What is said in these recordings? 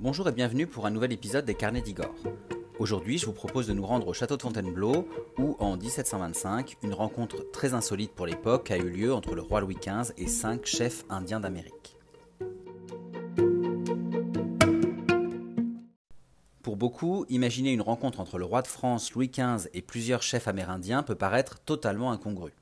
Bonjour et bienvenue pour un nouvel épisode des Carnets d'Igor. Aujourd'hui, je vous propose de nous rendre au château de Fontainebleau, où en 1725, une rencontre très insolite pour l'époque a eu lieu entre le roi Louis XV et cinq chefs indiens d'Amérique. Pour beaucoup, imaginer une rencontre entre le roi de France Louis XV et plusieurs chefs amérindiens peut paraître totalement incongru.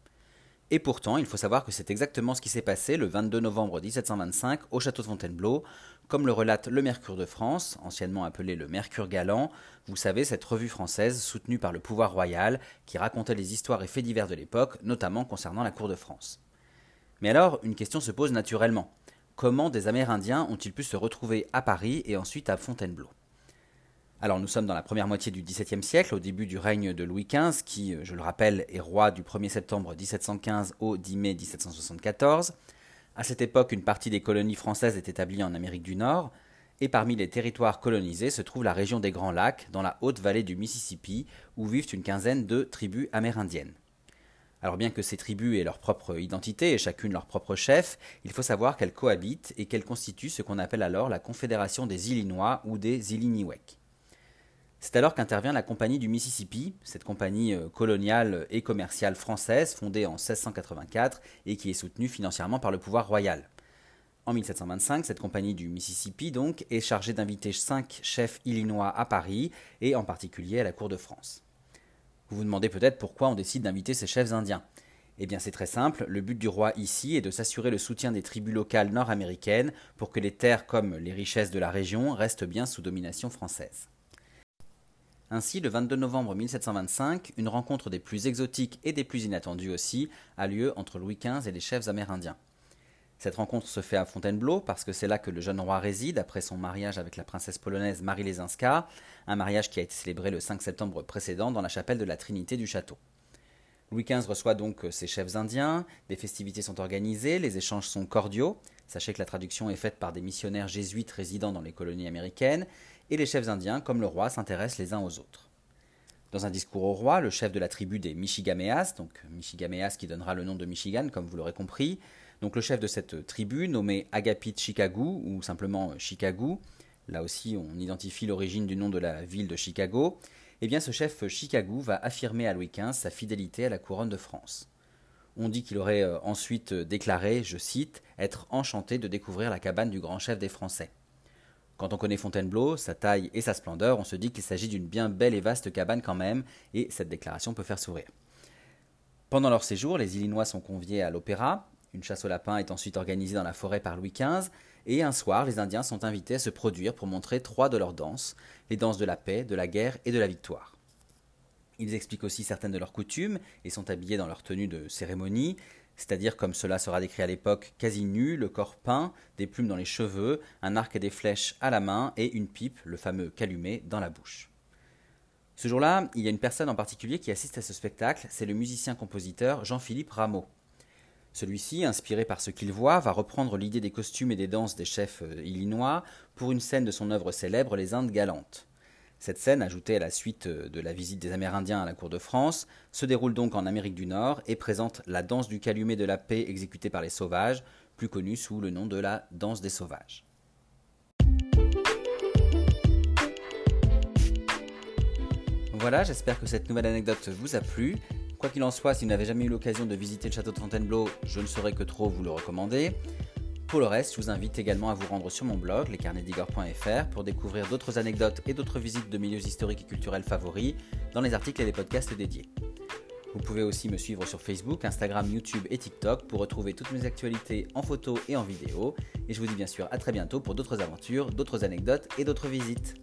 Et pourtant, il faut savoir que c'est exactement ce qui s'est passé le 22 novembre 1725 au château de Fontainebleau, comme le relate le Mercure de France, anciennement appelé le Mercure Galant, vous savez, cette revue française soutenue par le pouvoir royal qui racontait les histoires et faits divers de l'époque, notamment concernant la cour de France. Mais alors, une question se pose naturellement. Comment des Amérindiens ont-ils pu se retrouver à Paris et ensuite à Fontainebleau? Alors nous sommes dans la première moitié du XVIIe siècle, au début du règne de Louis XV, qui, je le rappelle, est roi du 1er septembre 1715 au 10 mai 1774. À cette époque, une partie des colonies françaises est établie en Amérique du Nord, et parmi les territoires colonisés se trouve la région des Grands Lacs, dans la haute vallée du Mississippi, où vivent une quinzaine de tribus amérindiennes. Alors bien que ces tribus aient leur propre identité et chacune leur propre chef, il faut savoir qu'elles cohabitent et qu'elles constituent ce qu'on appelle alors la Confédération des Illinois ou des Illiniwek. C'est alors qu'intervient la Compagnie du Mississippi, cette compagnie euh, coloniale et commerciale française fondée en 1684 et qui est soutenue financièrement par le pouvoir royal. En 1725, cette compagnie du Mississippi donc est chargée d'inviter cinq chefs illinois à Paris et en particulier à la cour de France. Vous vous demandez peut-être pourquoi on décide d'inviter ces chefs indiens. Eh bien c'est très simple, le but du roi ici est de s'assurer le soutien des tribus locales nord-américaines pour que les terres comme les richesses de la région restent bien sous domination française. Ainsi, le 22 novembre 1725, une rencontre des plus exotiques et des plus inattendues aussi a lieu entre Louis XV et les chefs amérindiens. Cette rencontre se fait à Fontainebleau parce que c'est là que le jeune roi réside après son mariage avec la princesse polonaise Marie Lesinska, un mariage qui a été célébré le 5 septembre précédent dans la chapelle de la Trinité du château. Louis XV reçoit donc ses chefs indiens, des festivités sont organisées, les échanges sont cordiaux. Sachez que la traduction est faite par des missionnaires jésuites résidant dans les colonies américaines, et les chefs indiens, comme le roi, s'intéressent les uns aux autres. Dans un discours au roi, le chef de la tribu des Michigameas, donc Michigameas qui donnera le nom de Michigan, comme vous l'aurez compris, donc le chef de cette tribu, nommé Agapit Chicago, ou simplement Chicago, là aussi on identifie l'origine du nom de la ville de Chicago, eh bien ce chef Chicago va affirmer à Louis XV sa fidélité à la couronne de France. On dit qu'il aurait euh, ensuite déclaré, je cite, être enchanté de découvrir la cabane du grand chef des Français. Quand on connaît Fontainebleau, sa taille et sa splendeur, on se dit qu'il s'agit d'une bien belle et vaste cabane quand même, et cette déclaration peut faire sourire. Pendant leur séjour, les Illinois sont conviés à l'opéra, une chasse au lapin est ensuite organisée dans la forêt par Louis XV, et un soir, les Indiens sont invités à se produire pour montrer trois de leurs danses, les danses de la paix, de la guerre et de la victoire. Ils expliquent aussi certaines de leurs coutumes et sont habillés dans leur tenue de cérémonie, c'est-à-dire comme cela sera décrit à l'époque, quasi nu, le corps peint, des plumes dans les cheveux, un arc et des flèches à la main et une pipe, le fameux calumet, dans la bouche. Ce jour-là, il y a une personne en particulier qui assiste à ce spectacle, c'est le musicien-compositeur Jean-Philippe Rameau. Celui-ci, inspiré par ce qu'il voit, va reprendre l'idée des costumes et des danses des chefs euh, illinois pour une scène de son œuvre célèbre Les Indes galantes. Cette scène, ajoutée à la suite euh, de la visite des Amérindiens à la cour de France, se déroule donc en Amérique du Nord et présente la danse du calumet de la paix exécutée par les sauvages, plus connue sous le nom de la danse des sauvages. Voilà, j'espère que cette nouvelle anecdote vous a plu. Quoi qu'il en soit, si vous n'avez jamais eu l'occasion de visiter le château de Fontainebleau, je ne saurais que trop vous le recommander. Pour le reste, je vous invite également à vous rendre sur mon blog, lescarnetsdigor.fr, pour découvrir d'autres anecdotes et d'autres visites de milieux historiques et culturels favoris dans les articles et les podcasts dédiés. Vous pouvez aussi me suivre sur Facebook, Instagram, YouTube et TikTok pour retrouver toutes mes actualités en photo et en vidéo. Et je vous dis bien sûr à très bientôt pour d'autres aventures, d'autres anecdotes et d'autres visites.